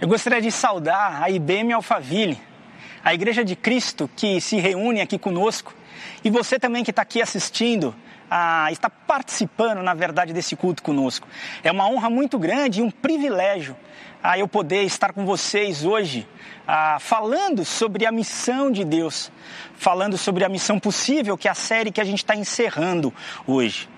Eu gostaria de saudar a IBM Alphaville, a Igreja de Cristo que se reúne aqui conosco, e você também que está aqui assistindo, ah, está participando, na verdade, desse culto conosco. É uma honra muito grande e um privilégio ah, eu poder estar com vocês hoje, ah, falando sobre a missão de Deus, falando sobre a missão possível, que é a série que a gente está encerrando hoje.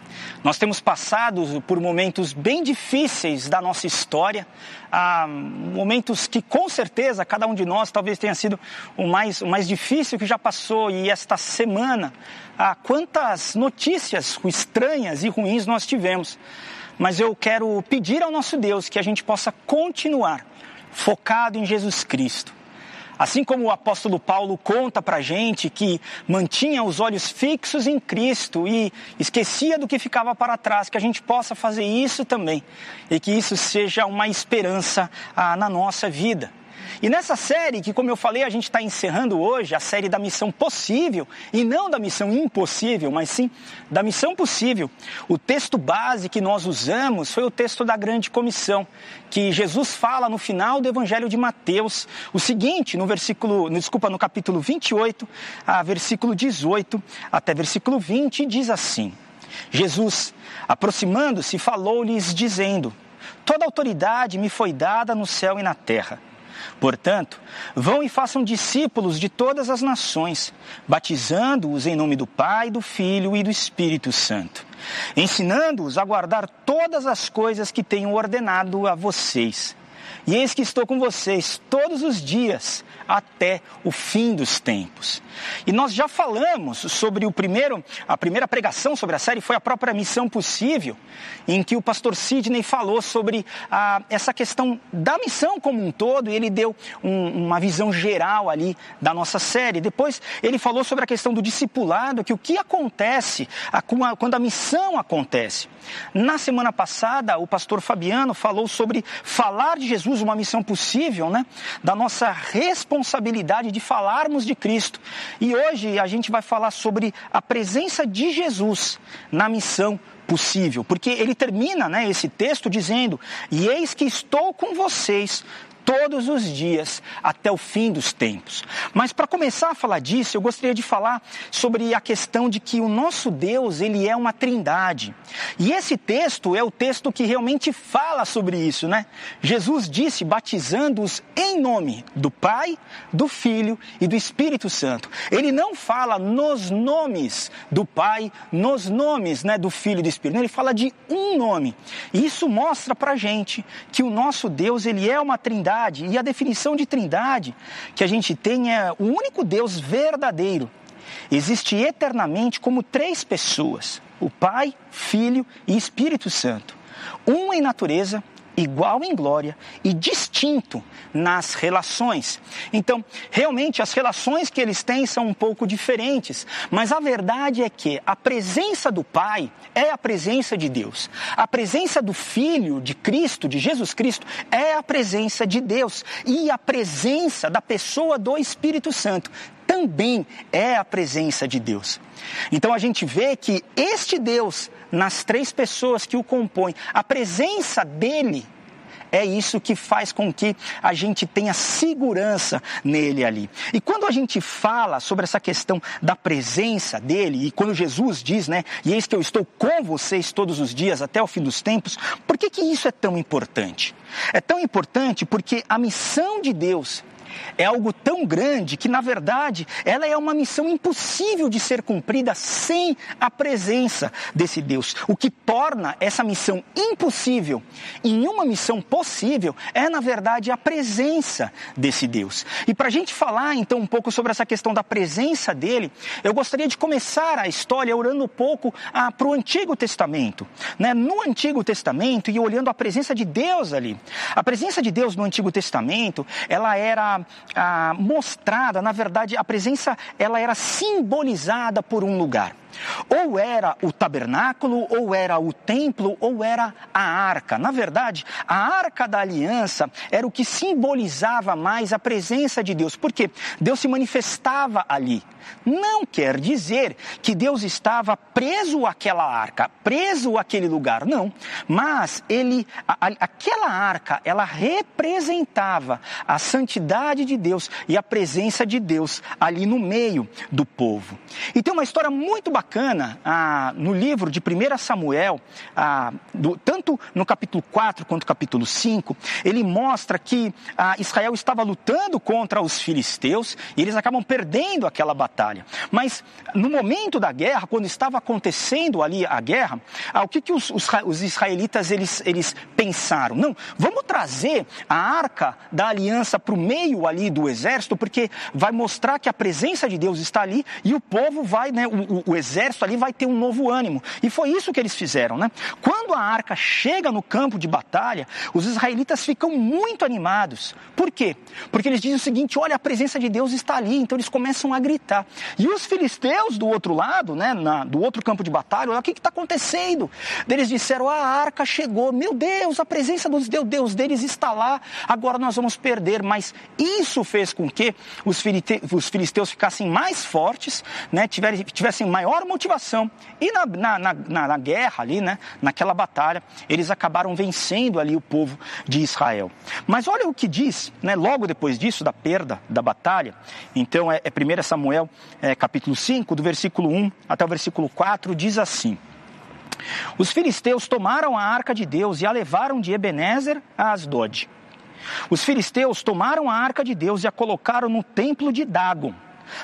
Nós temos passado por momentos bem difíceis da nossa história, ah, momentos que com certeza cada um de nós talvez tenha sido o mais, o mais difícil que já passou. E esta semana, ah, quantas notícias estranhas e ruins nós tivemos. Mas eu quero pedir ao nosso Deus que a gente possa continuar focado em Jesus Cristo Assim como o apóstolo Paulo conta para gente que mantinha os olhos fixos em Cristo e esquecia do que ficava para trás, que a gente possa fazer isso também e que isso seja uma esperança ah, na nossa vida. E nessa série, que como eu falei, a gente está encerrando hoje, a série da missão possível, e não da missão impossível, mas sim da missão possível. O texto base que nós usamos foi o texto da grande comissão, que Jesus fala no final do Evangelho de Mateus, o seguinte, no versículo, desculpa, no capítulo 28, a versículo 18 até versículo 20, diz assim: Jesus, aproximando-se, falou-lhes, dizendo: Toda autoridade me foi dada no céu e na terra. Portanto, vão e façam discípulos de todas as nações, batizando-os em nome do Pai, do Filho e do Espírito Santo, ensinando-os a guardar todas as coisas que tenho ordenado a vocês. E eis que estou com vocês todos os dias até o fim dos tempos. E nós já falamos sobre o primeiro, a primeira pregação sobre a série foi a própria missão possível, em que o pastor Sidney falou sobre a, essa questão da missão como um todo, e ele deu um, uma visão geral ali da nossa série. Depois ele falou sobre a questão do discipulado, que o que acontece a, quando a missão acontece. Na semana passada, o pastor Fabiano falou sobre falar de Jesus, uma missão possível, né? Da nossa responsabilidade de falarmos de Cristo. E hoje a gente vai falar sobre a presença de Jesus na missão possível, porque ele termina né, esse texto dizendo: E eis que estou com vocês todos os dias até o fim dos tempos. Mas para começar a falar disso, eu gostaria de falar sobre a questão de que o nosso Deus, ele é uma trindade. E esse texto é o texto que realmente fala sobre isso, né? Jesus disse batizando-os em nome do Pai, do Filho e do Espírito Santo. Ele não fala nos nomes do Pai, nos nomes, né, do Filho e do Espírito. Ele fala de um nome. E isso mostra para gente que o nosso Deus, ele é uma trindade trindade. E a definição de trindade que a gente tem é o único Deus verdadeiro. Existe eternamente como três pessoas: o Pai, Filho e Espírito Santo. Um em natureza, igual em glória e distinto nas relações. Então, realmente as relações que eles têm são um pouco diferentes, mas a verdade é que a presença do Pai é a presença de Deus. A presença do Filho de Cristo, de Jesus Cristo, é a presença de Deus. E a presença da pessoa do Espírito Santo também é a presença de Deus. Então a gente vê que este Deus, nas três pessoas que o compõem, a presença dele é isso que faz com que a gente tenha segurança nele ali. E quando a gente fala sobre essa questão da presença dele, e quando Jesus diz, né, e eis que eu estou com vocês todos os dias até o fim dos tempos, por que, que isso é tão importante? É tão importante porque a missão de Deus é algo tão grande que, na verdade, ela é uma missão impossível de ser cumprida sem a presença desse Deus. O que torna essa missão impossível em uma missão possível é, na verdade, a presença desse Deus. E para a gente falar, então, um pouco sobre essa questão da presença dele, eu gostaria de começar a história orando um pouco ah, para o Antigo Testamento. Né? No Antigo Testamento e olhando a presença de Deus ali. A presença de Deus no Antigo Testamento, ela era ah, mostrada, na verdade, a presença ela era simbolizada por um lugar. Ou era o tabernáculo, ou era o templo, ou era a arca. Na verdade, a arca da aliança era o que simbolizava mais a presença de Deus, porque Deus se manifestava ali. Não quer dizer que Deus estava preso àquela arca, preso àquele lugar, não. Mas ele, a, aquela arca, ela representava a santidade de Deus e a presença de Deus ali no meio do povo. E tem uma história muito bacana bacana ah, no livro de 1 Samuel, ah, do, tanto no capítulo 4 quanto no capítulo 5, ele mostra que ah, Israel estava lutando contra os filisteus e eles acabam perdendo aquela batalha. Mas no momento da guerra, quando estava acontecendo ali a guerra, ah, o que, que os, os, os israelitas eles, eles pensaram? Não, vamos trazer a arca da aliança para o meio ali do exército, porque vai mostrar que a presença de Deus está ali e o povo vai, né, o, o, o exército ali vai ter um novo ânimo. E foi isso que eles fizeram, né? Quando a arca chega no campo de batalha, os israelitas ficam muito animados. Por quê? Porque eles dizem o seguinte: olha, a presença de Deus está ali. Então eles começam a gritar. E os filisteus do outro lado, né, na, do outro campo de batalha, olha o que está acontecendo. Eles disseram: a arca chegou. Meu Deus, a presença do Deus, Deus deles está lá. Agora nós vamos perder. Mas isso fez com que os filisteus ficassem mais fortes, né, tivessem maior motivação. E na, na, na, na, guerra ali, né, naquela batalha, eles acabaram vencendo ali o povo de Israel. Mas olha o que diz, né, logo depois disso, da perda da batalha. Então é, é 1 Samuel é, capítulo 5, do versículo 1 até o versículo 4, diz assim. Os filisteus tomaram a arca de Deus e a levaram de Ebenezer a Asdod. Os filisteus tomaram a arca de Deus e a colocaram no templo de Dagon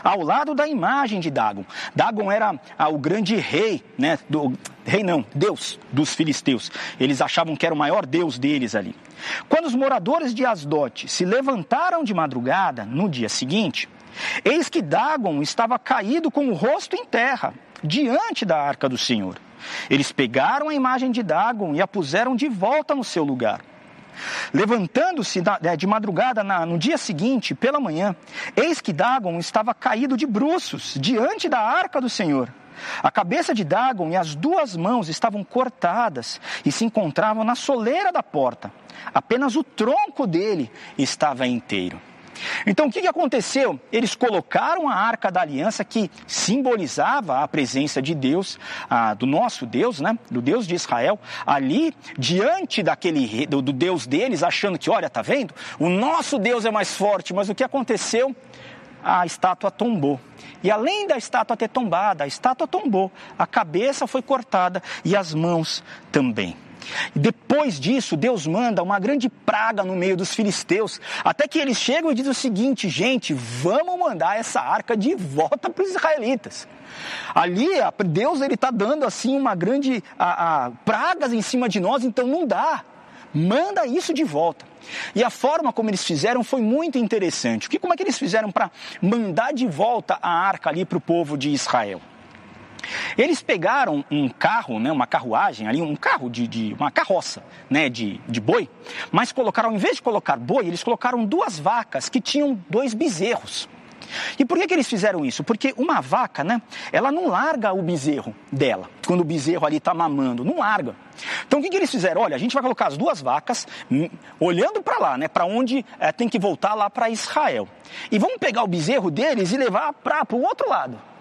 ao lado da imagem de Dagon. Dagon era ah, o grande rei, né, do, rei não, Deus dos filisteus. Eles achavam que era o maior Deus deles ali. Quando os moradores de Asdote se levantaram de madrugada, no dia seguinte, eis que Dagon estava caído com o rosto em terra, diante da arca do Senhor. Eles pegaram a imagem de Dagon e a puseram de volta no seu lugar. Levantando-se é, de madrugada no dia seguinte, pela manhã, eis que Dagon estava caído de bruços diante da arca do Senhor. A cabeça de Dagon e as duas mãos estavam cortadas e se encontravam na soleira da porta. Apenas o tronco dele estava inteiro. Então o que, aconteceu? Eles colocaram a arca da aliança que simbolizava a presença de Deus, do nosso Deus, né? do Deus de Israel, ali diante daquele do, do Deus deles, achando que, olha, tá vendo? O nosso Deus é mais forte, mas o que aconteceu? a estátua tombou. E além da estátua ter tombado, a estátua tombou, a cabeça foi cortada e as mãos também. Depois disso, Deus manda uma grande praga no meio dos filisteus, até que eles chegam e dizem o seguinte: gente, vamos mandar essa arca de volta para os israelitas. Ali, Deus ele está dando assim uma grande a, a, pragas em cima de nós, então não dá. Manda isso de volta. E a forma como eles fizeram foi muito interessante. Que, como é que eles fizeram para mandar de volta a arca ali para o povo de Israel? Eles pegaram um carro, né, uma carruagem ali, um carro de, de uma carroça, né, de, de boi, mas colocaram, ao invés de colocar boi, eles colocaram duas vacas que tinham dois bezerros. E por que, que eles fizeram isso? Porque uma vaca, né, ela não larga o bezerro dela, quando o bezerro ali está mamando, não larga. Então o que, que eles fizeram? Olha, a gente vai colocar as duas vacas hum, olhando para lá, né, para onde é, tem que voltar lá para Israel. E vamos pegar o bezerro deles e levar para o outro lado.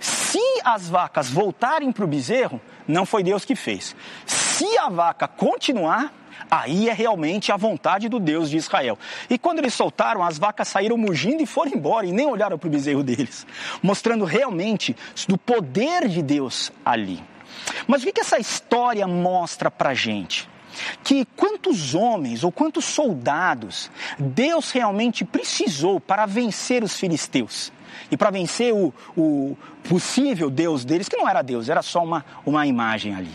Se as vacas voltarem para o bezerro, não foi Deus que fez. Se a vaca continuar, aí é realmente a vontade do Deus de Israel. E quando eles soltaram, as vacas saíram mugindo e foram embora e nem olharam para o bezerro deles, mostrando realmente do poder de Deus ali. Mas o que, que essa história mostra para gente? que quantos homens ou quantos soldados Deus realmente precisou para vencer os filisteus e para vencer o, o, possível Deus deles, que não era Deus, era só uma, uma imagem ali.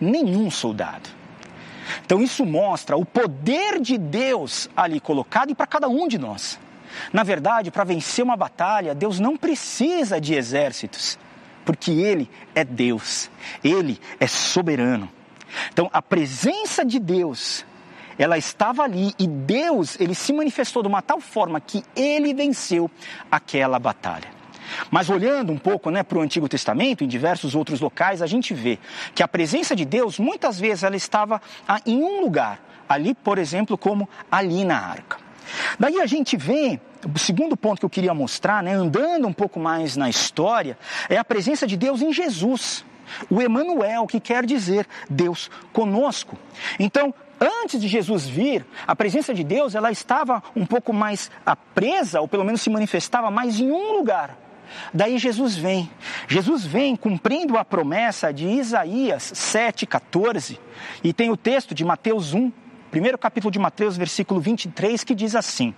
Nenhum soldado. Então isso mostra o poder de Deus ali colocado e para cada um de nós. Na verdade, para vencer uma batalha, Deus não precisa de exércitos, porque Ele é Deus, Ele é soberano. Então, a presença de Deus, ela estava ali e Deus, ele se manifestou de uma tal forma que ele venceu aquela batalha. Mas olhando um pouco né, para o Antigo Testamento, em diversos outros locais, a gente vê que a presença de Deus, muitas vezes, ela estava ah, em um lugar. Ali, por exemplo, como ali na arca. Daí a gente vê, o segundo ponto que eu queria mostrar, né, andando um pouco mais na história, é a presença de Deus em Jesus. O Emanuel, que quer dizer Deus conosco. Então, antes de Jesus vir, a presença de Deus ela estava um pouco mais presa, ou pelo menos se manifestava mais em um lugar. Daí Jesus vem. Jesus vem cumprindo a promessa de Isaías 7,14. E tem o texto de Mateus 1, primeiro capítulo de Mateus, versículo 23, que diz assim: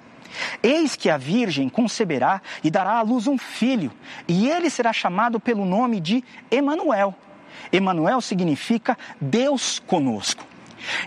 Eis que a Virgem conceberá e dará à luz um filho, e ele será chamado pelo nome de Emanuel. Emanuel significa Deus conosco.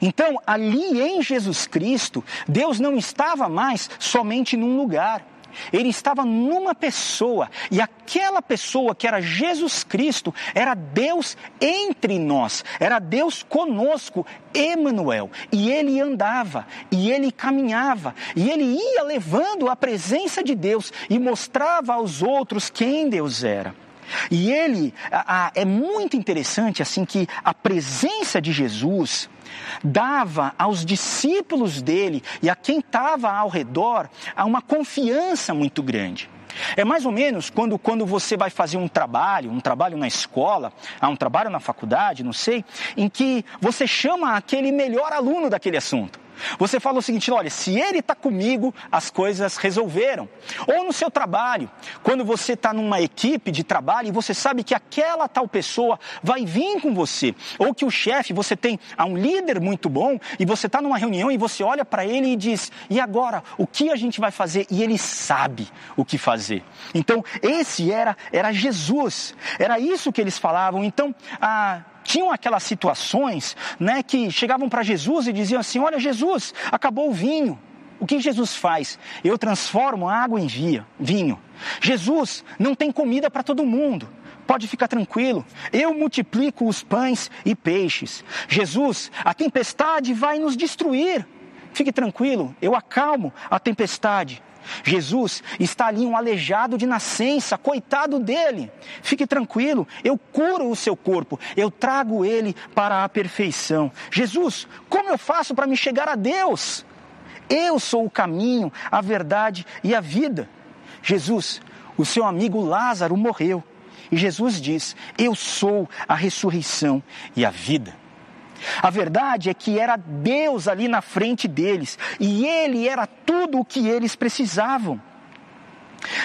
Então, ali em Jesus Cristo, Deus não estava mais somente num lugar. Ele estava numa pessoa, e aquela pessoa que era Jesus Cristo era Deus entre nós, era Deus conosco, Emanuel. E ele andava, e ele caminhava, e ele ia levando a presença de Deus e mostrava aos outros quem Deus era. E ele a, a, é muito interessante assim que a presença de Jesus dava aos discípulos dele e a quem estava ao redor uma confiança muito grande. É mais ou menos quando, quando você vai fazer um trabalho, um trabalho na escola, um trabalho na faculdade, não sei, em que você chama aquele melhor aluno daquele assunto. Você fala o seguinte: olha, se ele está comigo, as coisas resolveram. Ou no seu trabalho, quando você está numa equipe de trabalho e você sabe que aquela tal pessoa vai vir com você. Ou que o chefe, você tem um líder muito bom e você está numa reunião e você olha para ele e diz: e agora, o que a gente vai fazer? E ele sabe o que fazer. Então, esse era, era Jesus. Era isso que eles falavam. Então, a tinham aquelas situações né, que chegavam para Jesus e diziam assim: Olha, Jesus, acabou o vinho. O que Jesus faz? Eu transformo água em vinho. Jesus, não tem comida para todo mundo. Pode ficar tranquilo. Eu multiplico os pães e peixes. Jesus, a tempestade vai nos destruir. Fique tranquilo, eu acalmo a tempestade. Jesus está ali um aleijado de nascença, coitado dele. Fique tranquilo, eu curo o seu corpo, eu trago ele para a perfeição. Jesus, como eu faço para me chegar a Deus? Eu sou o caminho, a verdade e a vida. Jesus, o seu amigo Lázaro morreu. E Jesus diz: Eu sou a ressurreição e a vida. A verdade é que era Deus ali na frente deles e Ele era tudo o que eles precisavam.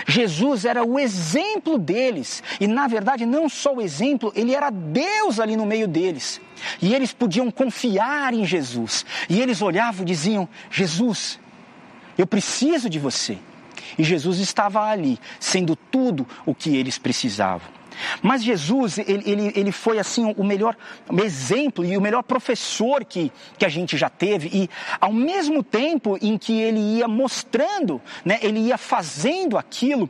Jesus era o exemplo deles, e na verdade, não só o exemplo, ele era Deus ali no meio deles. E eles podiam confiar em Jesus. E eles olhavam e diziam: Jesus, eu preciso de você. E Jesus estava ali, sendo tudo o que eles precisavam. Mas Jesus, ele, ele, ele foi assim o melhor exemplo e o melhor professor que, que a gente já teve. E ao mesmo tempo em que ele ia mostrando, né, ele ia fazendo aquilo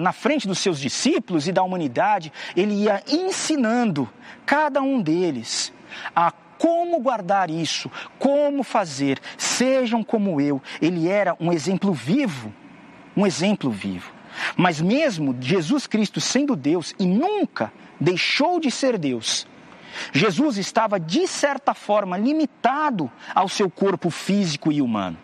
na frente dos seus discípulos e da humanidade, ele ia ensinando cada um deles a como guardar isso, como fazer, sejam como eu. Ele era um exemplo vivo, um exemplo vivo. Mas mesmo Jesus Cristo sendo Deus e nunca deixou de ser Deus, Jesus estava de certa forma limitado ao seu corpo físico e humano.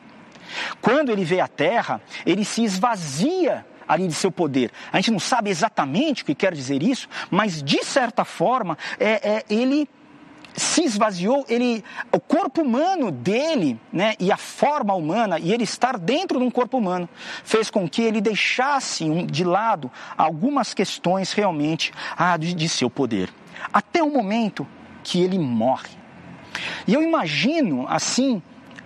Quando ele veio à terra, ele se esvazia ali de seu poder. A gente não sabe exatamente o que quer dizer isso, mas de certa forma é, é ele se esvaziou, ele, o corpo humano dele, né, e a forma humana, e ele estar dentro de um corpo humano, fez com que ele deixasse de lado algumas questões realmente ah, de, de seu poder. Até o momento que ele morre. E eu imagino, assim,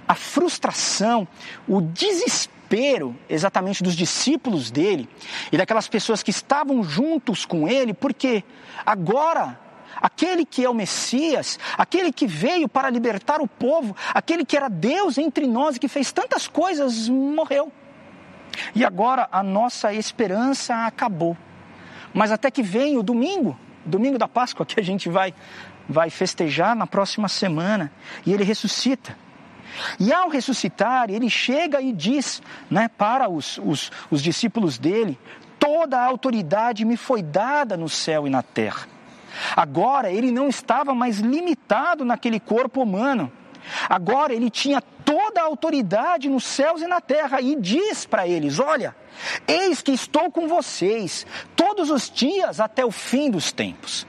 a frustração, o desespero exatamente dos discípulos dele e daquelas pessoas que estavam juntos com ele, porque agora aquele que é o Messias, aquele que veio para libertar o povo, aquele que era Deus entre nós e que fez tantas coisas, morreu. E agora a nossa esperança acabou. Mas até que vem o domingo, domingo da Páscoa, que a gente vai, vai festejar na próxima semana, e ele ressuscita. E ao ressuscitar, ele chega e diz né, para os, os, os discípulos dele: toda a autoridade me foi dada no céu e na terra. Agora ele não estava mais limitado naquele corpo humano. Agora ele tinha toda a autoridade nos céus e na terra e diz para eles: Olha, eis que estou com vocês todos os dias até o fim dos tempos.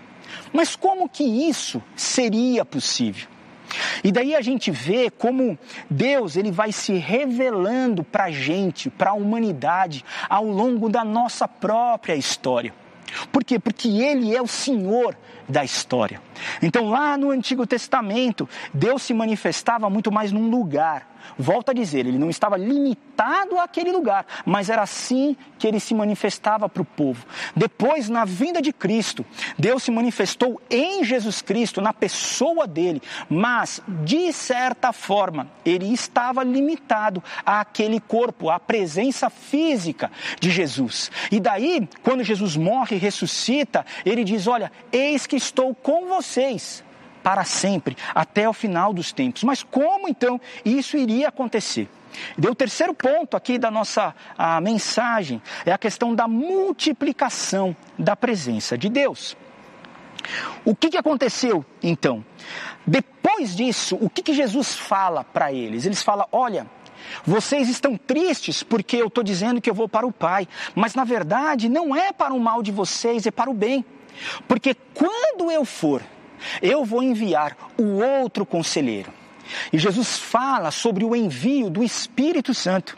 Mas como que isso seria possível? E daí a gente vê como Deus ele vai se revelando para a gente, para a humanidade, ao longo da nossa própria história. Por quê? Porque Ele é o Senhor da história. Então, lá no Antigo Testamento, Deus se manifestava muito mais num lugar. Volto a dizer, ele não estava limitado àquele lugar, mas era assim que ele se manifestava para o povo. Depois, na vinda de Cristo, Deus se manifestou em Jesus Cristo, na pessoa dele, mas, de certa forma, ele estava limitado àquele corpo, à presença física de Jesus. E daí, quando Jesus morre e ressuscita, ele diz: Olha, eis que estou com vocês para sempre, até o final dos tempos. Mas como então isso iria acontecer? E o terceiro ponto aqui da nossa mensagem é a questão da multiplicação da presença de Deus. O que, que aconteceu então? Depois disso, o que, que Jesus fala para eles? Eles falam: olha, vocês estão tristes porque eu estou dizendo que eu vou para o Pai, mas na verdade não é para o mal de vocês, é para o bem. Porque quando eu for, eu vou enviar o outro conselheiro. E Jesus fala sobre o envio do Espírito Santo.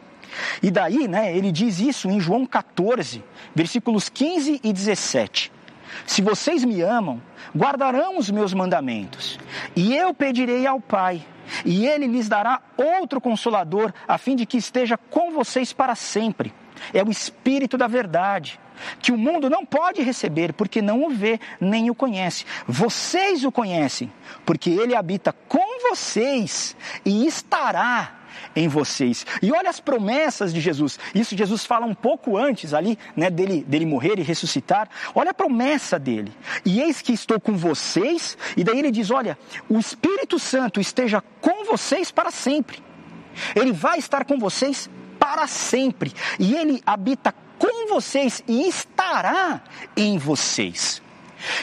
E daí, né, ele diz isso em João 14, versículos 15 e 17. Se vocês me amam, guardarão os meus mandamentos. E eu pedirei ao Pai, e ele lhes dará outro consolador, a fim de que esteja com vocês para sempre. É o Espírito da Verdade que o mundo não pode receber porque não o vê nem o conhece. Vocês o conhecem, porque ele habita com vocês e estará em vocês. E olha as promessas de Jesus. Isso Jesus fala um pouco antes ali, né, dele, dele morrer e ressuscitar. Olha a promessa dele. E eis que estou com vocês. E daí ele diz: Olha, o Espírito Santo esteja com vocês para sempre. Ele vai estar com vocês para sempre. E ele habita com vocês e estará em vocês.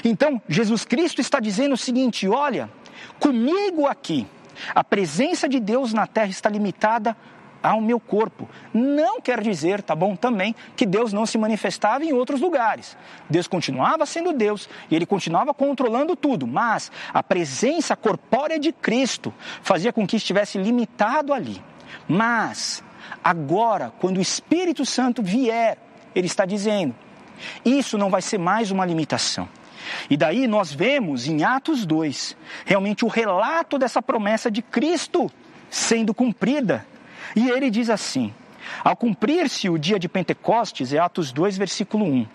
Então, Jesus Cristo está dizendo o seguinte: olha, comigo aqui, a presença de Deus na terra está limitada ao meu corpo. Não quer dizer, tá bom, também, que Deus não se manifestava em outros lugares. Deus continuava sendo Deus e ele continuava controlando tudo, mas a presença corpórea de Cristo fazia com que estivesse limitado ali. Mas Agora, quando o Espírito Santo vier, ele está dizendo, isso não vai ser mais uma limitação. E daí nós vemos em Atos 2 realmente o relato dessa promessa de Cristo sendo cumprida. E ele diz assim: ao cumprir-se o dia de Pentecostes, é Atos 2, versículo 1.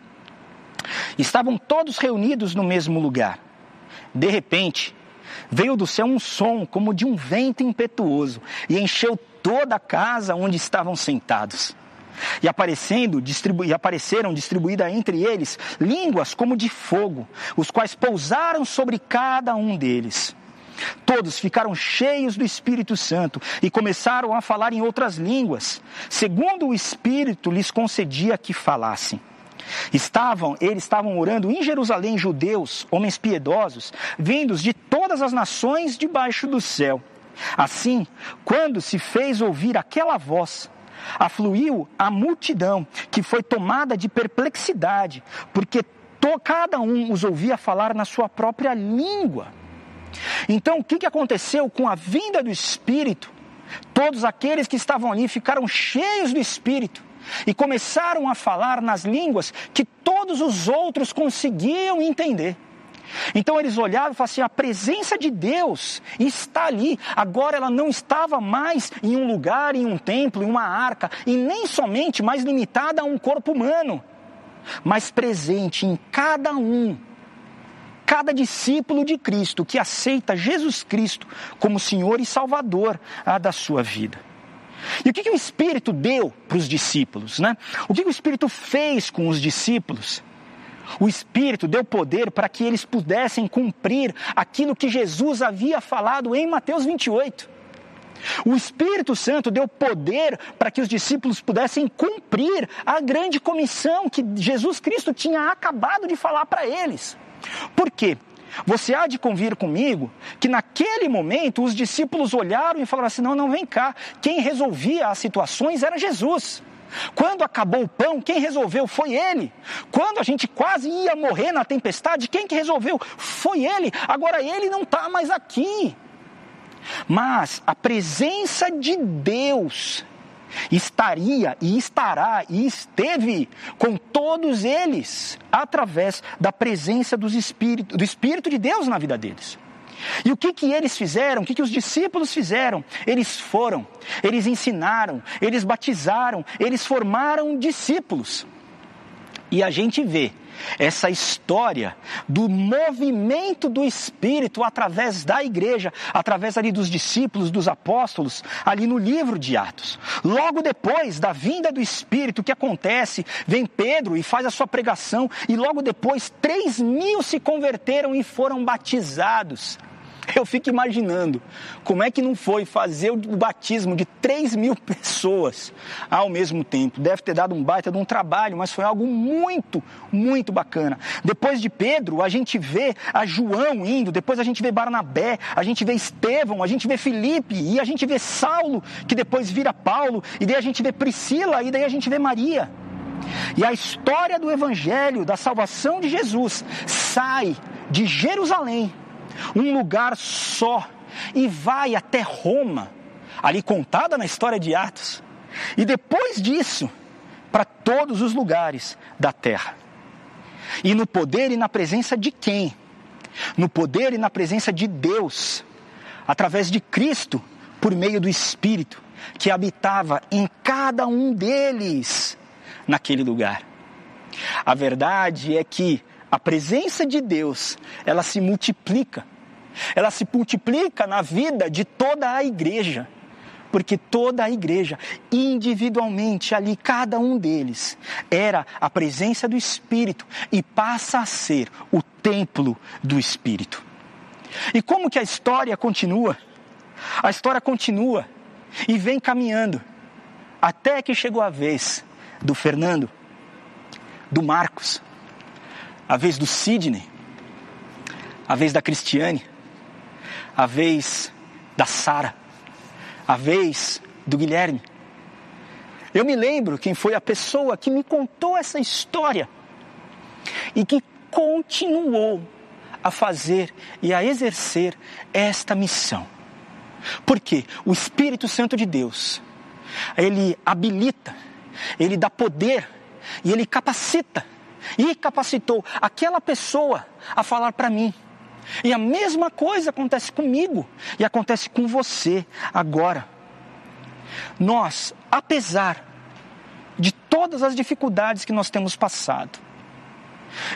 Estavam todos reunidos no mesmo lugar. De repente, veio do céu um som como de um vento impetuoso e encheu toda a casa onde estavam sentados. E, aparecendo, distribu e apareceram distribuídas entre eles línguas como de fogo, os quais pousaram sobre cada um deles. Todos ficaram cheios do Espírito Santo e começaram a falar em outras línguas, segundo o Espírito lhes concedia que falassem. Estavam, eles estavam orando em Jerusalém judeus, homens piedosos, vindos de todas as nações debaixo do céu. Assim, quando se fez ouvir aquela voz, afluiu a multidão, que foi tomada de perplexidade, porque to, cada um os ouvia falar na sua própria língua. Então, o que, que aconteceu com a vinda do Espírito? Todos aqueles que estavam ali ficaram cheios do Espírito e começaram a falar nas línguas que todos os outros conseguiam entender. Então eles olhavam e falavam assim: a presença de Deus está ali. Agora ela não estava mais em um lugar, em um templo, em uma arca, e nem somente mais limitada a um corpo humano, mas presente em cada um. Cada discípulo de Cristo que aceita Jesus Cristo como Senhor e Salvador da sua vida. E o que, que o Espírito deu para os discípulos? Né? O que, que o Espírito fez com os discípulos? O Espírito deu poder para que eles pudessem cumprir aquilo que Jesus havia falado em Mateus 28. O Espírito Santo deu poder para que os discípulos pudessem cumprir a grande comissão que Jesus Cristo tinha acabado de falar para eles. Por quê? Você há de convir comigo que naquele momento os discípulos olharam e falaram assim: não, não, vem cá. Quem resolvia as situações era Jesus. Quando acabou o pão, quem resolveu foi ele. Quando a gente quase ia morrer na tempestade, quem que resolveu foi ele. Agora ele não está mais aqui. Mas a presença de Deus estaria e estará e esteve com todos eles através da presença dos Espírito, do Espírito de Deus na vida deles. E o que, que eles fizeram? O que, que os discípulos fizeram? Eles foram, eles ensinaram, eles batizaram, eles formaram discípulos. E a gente vê essa história do movimento do Espírito através da igreja, através ali dos discípulos, dos apóstolos, ali no livro de Atos. Logo depois da vinda do Espírito, o que acontece? Vem Pedro e faz a sua pregação, e logo depois, três mil se converteram e foram batizados. Eu fico imaginando como é que não foi fazer o batismo de 3 mil pessoas ao mesmo tempo. Deve ter dado um baita de um trabalho, mas foi algo muito, muito bacana. Depois de Pedro, a gente vê a João indo, depois a gente vê Barnabé, a gente vê Estevão, a gente vê Felipe, e a gente vê Saulo, que depois vira Paulo, e daí a gente vê Priscila, e daí a gente vê Maria. E a história do Evangelho, da salvação de Jesus, sai de Jerusalém um lugar só, e vai até Roma, ali contada na história de Atos, e depois disso, para todos os lugares da terra. E no poder e na presença de quem? No poder e na presença de Deus, através de Cristo, por meio do Espírito, que habitava em cada um deles naquele lugar. A verdade é que a presença de Deus, ela se multiplica. Ela se multiplica na vida de toda a igreja. Porque toda a igreja, individualmente, ali, cada um deles, era a presença do Espírito e passa a ser o templo do Espírito. E como que a história continua? A história continua e vem caminhando até que chegou a vez do Fernando, do Marcos, a vez do Sidney, a vez da Cristiane, a vez da Sara, a vez do Guilherme. Eu me lembro quem foi a pessoa que me contou essa história e que continuou a fazer e a exercer esta missão. Porque o Espírito Santo de Deus, ele habilita, ele dá poder e ele capacita e capacitou aquela pessoa a falar para mim. E a mesma coisa acontece comigo e acontece com você agora. Nós, apesar de todas as dificuldades que nós temos passado,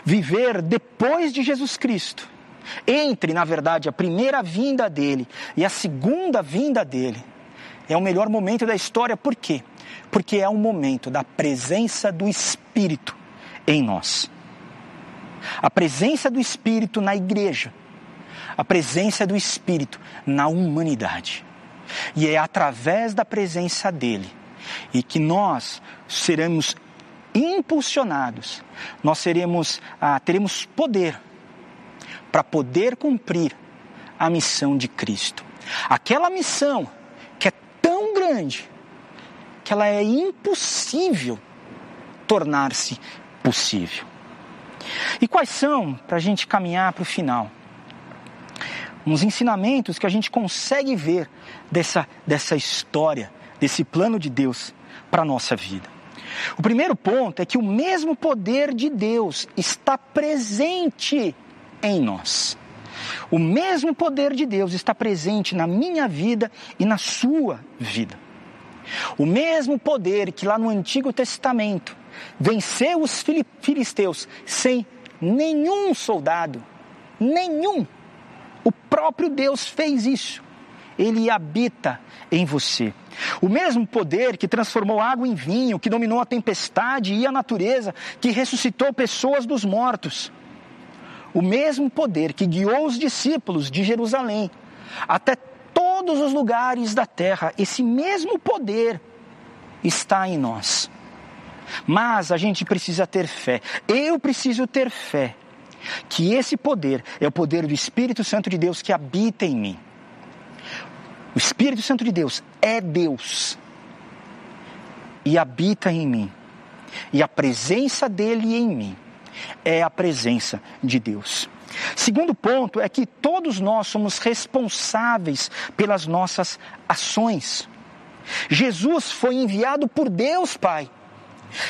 viver depois de Jesus Cristo, entre, na verdade, a primeira vinda dele e a segunda vinda dele, é o melhor momento da história, por quê? Porque é o momento da presença do Espírito em nós. A presença do Espírito na igreja, a presença do Espírito na humanidade. E é através da presença dele e que nós seremos impulsionados, nós seremos, ah, teremos poder para poder cumprir a missão de Cristo. Aquela missão que é tão grande que ela é impossível tornar-se possível. E quais são, para a gente caminhar para o final, uns ensinamentos que a gente consegue ver dessa, dessa história, desse plano de Deus para a nossa vida? O primeiro ponto é que o mesmo poder de Deus está presente em nós. O mesmo poder de Deus está presente na minha vida e na sua vida. O mesmo poder que lá no Antigo Testamento venceu os filisteus sem nenhum soldado, nenhum. O próprio Deus fez isso. Ele habita em você. O mesmo poder que transformou água em vinho, que dominou a tempestade e a natureza, que ressuscitou pessoas dos mortos. O mesmo poder que guiou os discípulos de Jerusalém até todos os lugares da terra. Esse mesmo poder está em nós. Mas a gente precisa ter fé. Eu preciso ter fé que esse poder é o poder do Espírito Santo de Deus que habita em mim. O Espírito Santo de Deus é Deus e habita em mim. E a presença dele em mim é a presença de Deus. Segundo ponto é que todos nós somos responsáveis pelas nossas ações. Jesus foi enviado por Deus Pai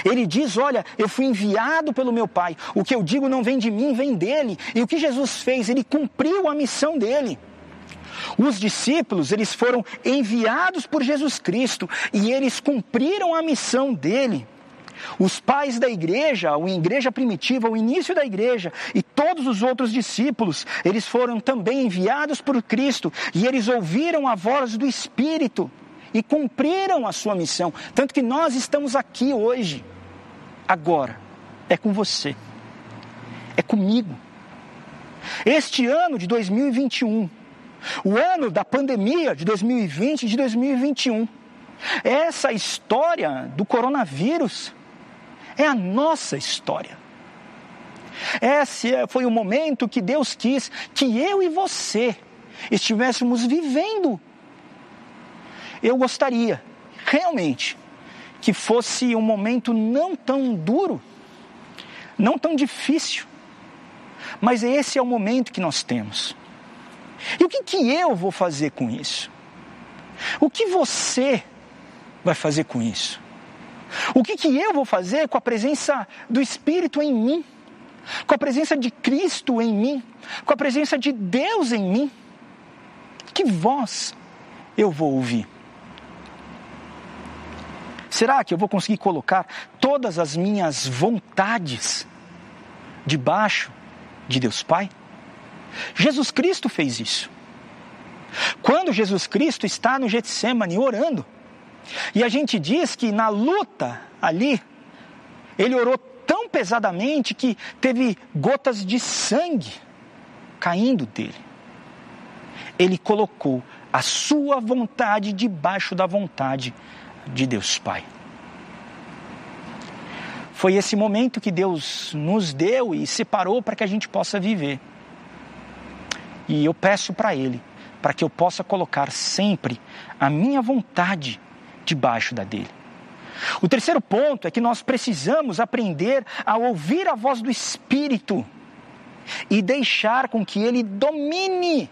ele diz: Olha, eu fui enviado pelo meu Pai. O que eu digo não vem de mim, vem dele. E o que Jesus fez? Ele cumpriu a missão dele. Os discípulos, eles foram enviados por Jesus Cristo e eles cumpriram a missão dele. Os pais da igreja, a igreja primitiva, o início da igreja e todos os outros discípulos, eles foram também enviados por Cristo e eles ouviram a voz do Espírito e cumpriram a sua missão. Tanto que nós estamos aqui hoje. Agora, é com você, é comigo. Este ano de 2021, o ano da pandemia de 2020 e de 2021, essa história do coronavírus é a nossa história. Esse foi o momento que Deus quis que eu e você estivéssemos vivendo eu gostaria, realmente, que fosse um momento não tão duro, não tão difícil, mas esse é o momento que nós temos. E o que, que eu vou fazer com isso? O que você vai fazer com isso? O que, que eu vou fazer com a presença do Espírito em mim? Com a presença de Cristo em mim? Com a presença de Deus em mim? Que voz eu vou ouvir? Será que eu vou conseguir colocar todas as minhas vontades debaixo de Deus Pai? Jesus Cristo fez isso. Quando Jesus Cristo está no Getsemane orando, e a gente diz que na luta ali, ele orou tão pesadamente que teve gotas de sangue caindo dele. Ele colocou a sua vontade debaixo da vontade de Deus Pai. Foi esse momento que Deus nos deu e separou para que a gente possa viver. E eu peço para Ele, para que eu possa colocar sempre a minha vontade debaixo da dele. O terceiro ponto é que nós precisamos aprender a ouvir a voz do Espírito e deixar com que ele domine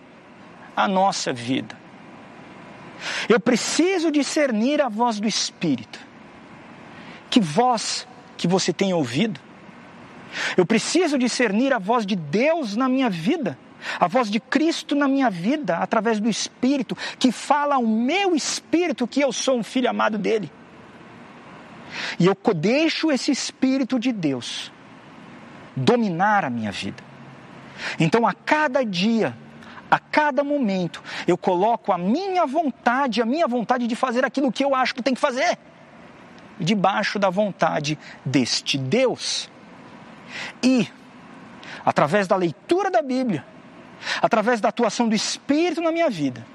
a nossa vida. Eu preciso discernir a voz do Espírito. Que voz que você tem ouvido? Eu preciso discernir a voz de Deus na minha vida, a voz de Cristo na minha vida, através do Espírito, que fala ao meu espírito que eu sou um filho amado dele. E eu deixo esse Espírito de Deus dominar a minha vida. Então, a cada dia, a cada momento, eu coloco a minha vontade, a minha vontade de fazer aquilo que eu acho que tem que fazer, debaixo da vontade deste Deus. E, através da leitura da Bíblia, através da atuação do Espírito na minha vida,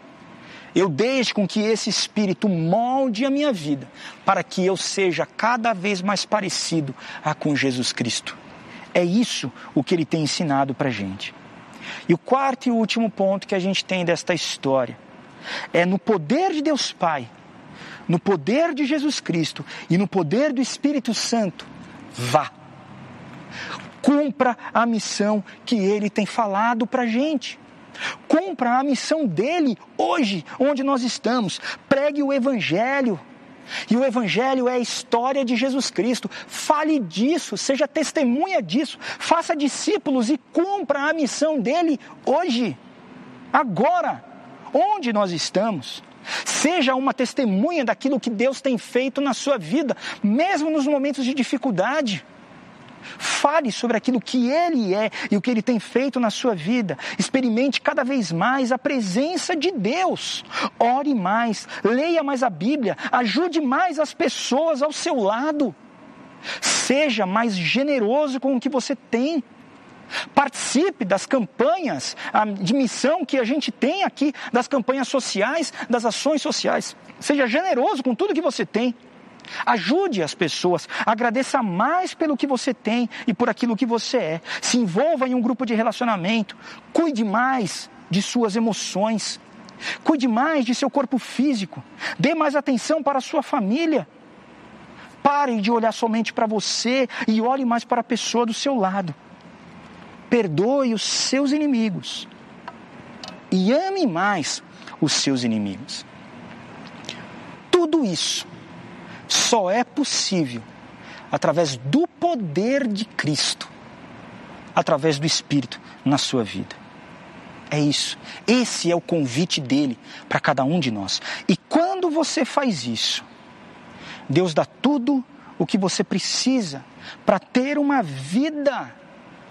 eu deixo com que esse Espírito molde a minha vida, para que eu seja cada vez mais parecido a com Jesus Cristo. É isso o que ele tem ensinado para a gente. E o quarto e último ponto que a gente tem desta história é no poder de Deus Pai, no poder de Jesus Cristo e no poder do Espírito Santo, vá. Cumpra a missão que ele tem falado para a gente. Cumpra a missão dele hoje, onde nós estamos. Pregue o Evangelho e o Evangelho é a história de Jesus Cristo. Fale disso, seja testemunha disso, faça discípulos e cumpra a missão dele hoje, agora, onde nós estamos. Seja uma testemunha daquilo que Deus tem feito na sua vida, mesmo nos momentos de dificuldade. Fale sobre aquilo que Ele é e o que Ele tem feito na sua vida. Experimente cada vez mais a presença de Deus. Ore mais, leia mais a Bíblia, ajude mais as pessoas ao seu lado. Seja mais generoso com o que você tem. Participe das campanhas de missão que a gente tem aqui, das campanhas sociais, das ações sociais. Seja generoso com tudo que você tem. Ajude as pessoas, agradeça mais pelo que você tem e por aquilo que você é. Se envolva em um grupo de relacionamento, cuide mais de suas emoções, cuide mais de seu corpo físico, dê mais atenção para a sua família. Pare de olhar somente para você e olhe mais para a pessoa do seu lado. Perdoe os seus inimigos e ame mais os seus inimigos. Tudo isso só é possível através do poder de Cristo, através do Espírito na sua vida. É isso. Esse é o convite dele para cada um de nós. E quando você faz isso, Deus dá tudo o que você precisa para ter uma vida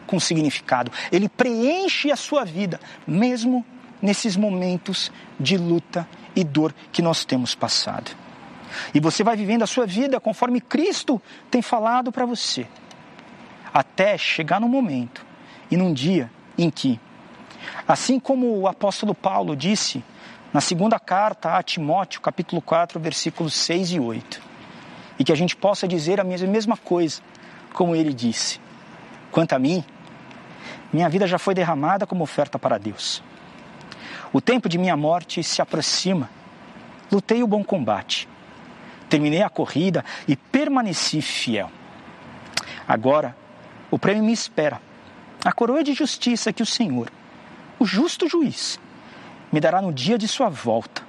com significado. Ele preenche a sua vida, mesmo nesses momentos de luta e dor que nós temos passado. E você vai vivendo a sua vida conforme Cristo tem falado para você, até chegar no momento e num dia em que, assim como o apóstolo Paulo disse na segunda carta a Timóteo, capítulo 4, versículos 6 e 8, e que a gente possa dizer a mesma coisa, como ele disse: Quanto a mim, minha vida já foi derramada como oferta para Deus. O tempo de minha morte se aproxima. Lutei o bom combate terminei a corrida e permaneci fiel. Agora, o prêmio me espera. A coroa de justiça que o Senhor, o justo juiz, me dará no dia de sua volta.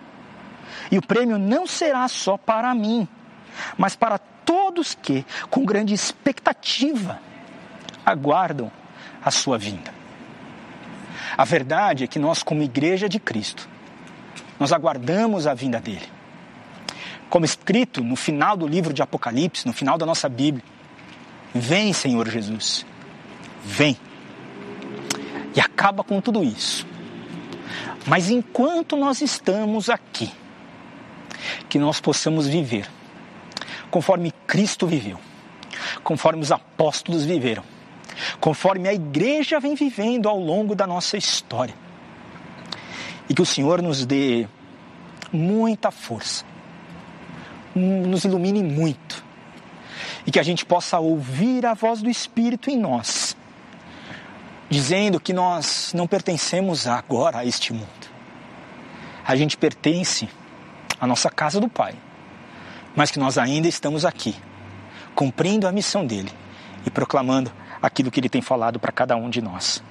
E o prêmio não será só para mim, mas para todos que, com grande expectativa, aguardam a sua vinda. A verdade é que nós, como igreja de Cristo, nós aguardamos a vinda dele como escrito no final do livro de Apocalipse, no final da nossa Bíblia. Vem, Senhor Jesus, vem. E acaba com tudo isso. Mas enquanto nós estamos aqui, que nós possamos viver conforme Cristo viveu, conforme os apóstolos viveram, conforme a igreja vem vivendo ao longo da nossa história. E que o Senhor nos dê muita força nos ilumine muito e que a gente possa ouvir a voz do Espírito em nós, dizendo que nós não pertencemos agora a este mundo. A gente pertence à nossa casa do Pai, mas que nós ainda estamos aqui, cumprindo a missão dele e proclamando aquilo que ele tem falado para cada um de nós.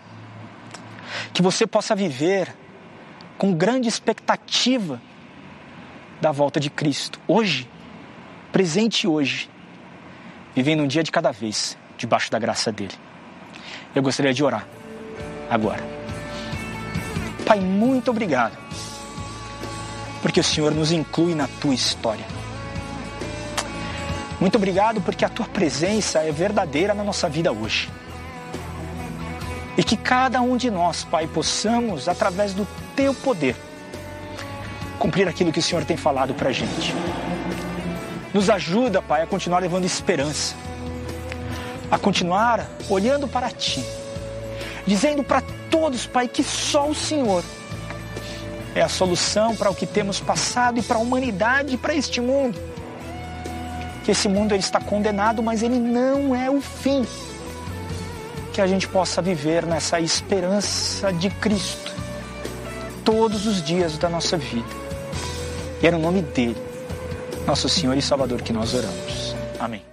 Que você possa viver com grande expectativa da volta de Cristo, hoje presente hoje, vivendo um dia de cada vez, debaixo da graça dele. Eu gostaria de orar agora. Pai, muito obrigado, porque o Senhor nos inclui na tua história. Muito obrigado porque a tua presença é verdadeira na nossa vida hoje. E que cada um de nós, Pai, possamos, através do teu poder, cumprir aquilo que o Senhor tem falado para a gente. Nos ajuda, Pai, a continuar levando esperança, a continuar olhando para Ti, dizendo para todos, Pai, que só o Senhor é a solução para o que temos passado e para a humanidade e para este mundo. Que esse mundo ele está condenado, mas ele não é o fim. Que a gente possa viver nessa esperança de Cristo todos os dias da nossa vida. E era o nome dele nosso Senhor e Salvador, que nós oramos. Amém.